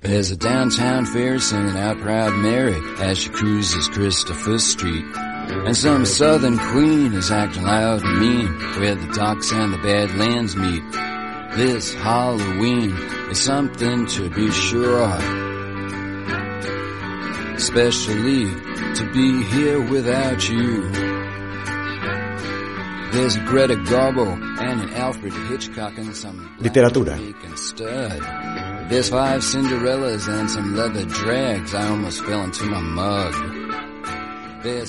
There's a downtown fair singing out Proud Mary as she cruises Christopher Street. And some southern queen is acting loud and mean where the docks and the badlands meet. This Halloween is something to be sure of. Especially to be here without you. There's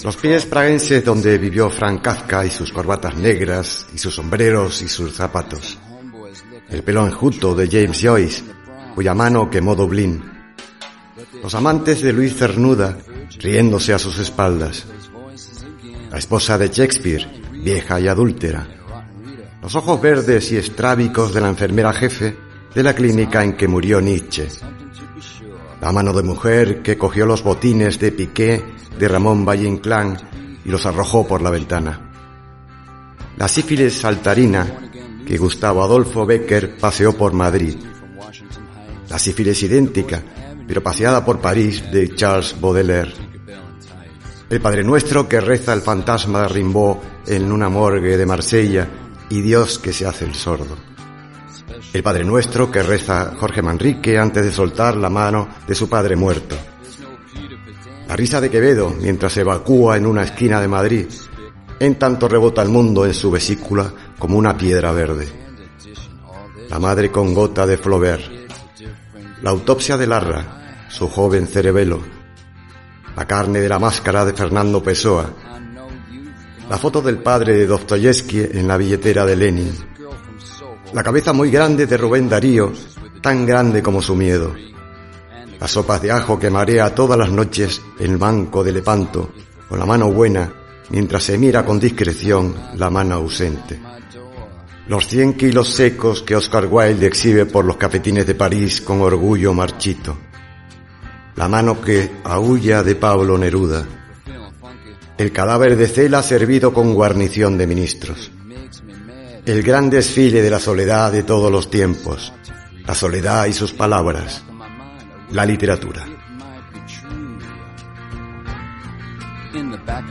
Los pies praguenses donde vivió Frank Kafka y sus corbatas negras y sus sombreros y sus zapatos. El pelo enjuto de James Joyce, cuya mano quemó Dublín. Los amantes de Luis Cernuda, riéndose a sus espaldas. La esposa de Shakespeare, vieja y adúltera. Los ojos verdes y estrábicos de la enfermera jefe de la clínica en que murió Nietzsche. La mano de mujer que cogió los botines de Piqué de Ramón Valle Inclán y los arrojó por la ventana. La sífilis saltarina que Gustavo Adolfo Becker paseó por Madrid. La sífilis idéntica, pero paseada por París de Charles Baudelaire. El Padre Nuestro que reza el fantasma de Rimbaud en una morgue de Marsella y Dios que se hace el sordo. El Padre Nuestro que reza Jorge Manrique antes de soltar la mano de su padre muerto. La risa de Quevedo mientras se evacúa en una esquina de Madrid. En tanto rebota el mundo en su vesícula como una piedra verde. La madre con gota de Flaubert. La autopsia de Larra, su joven cerebelo. La carne de la máscara de Fernando Pessoa. La foto del padre de Dostoyevsky en la billetera de Lenin. La cabeza muy grande de Rubén Darío, tan grande como su miedo. Las sopas de ajo que marea todas las noches en el banco de Lepanto, con la mano buena, mientras se mira con discreción la mano ausente. Los cien kilos secos que Oscar Wilde exhibe por los cafetines de París con orgullo marchito. La mano que aúlla de Pablo Neruda. El cadáver de Cela servido con guarnición de ministros. El gran desfile de la soledad de todos los tiempos. La soledad y sus palabras. La literatura. The back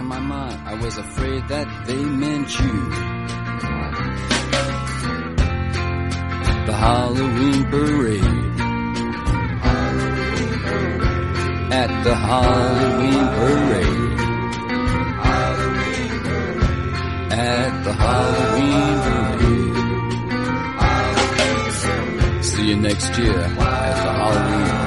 At the Halloween parade. At the Halloween parade. See you next year at the Halloween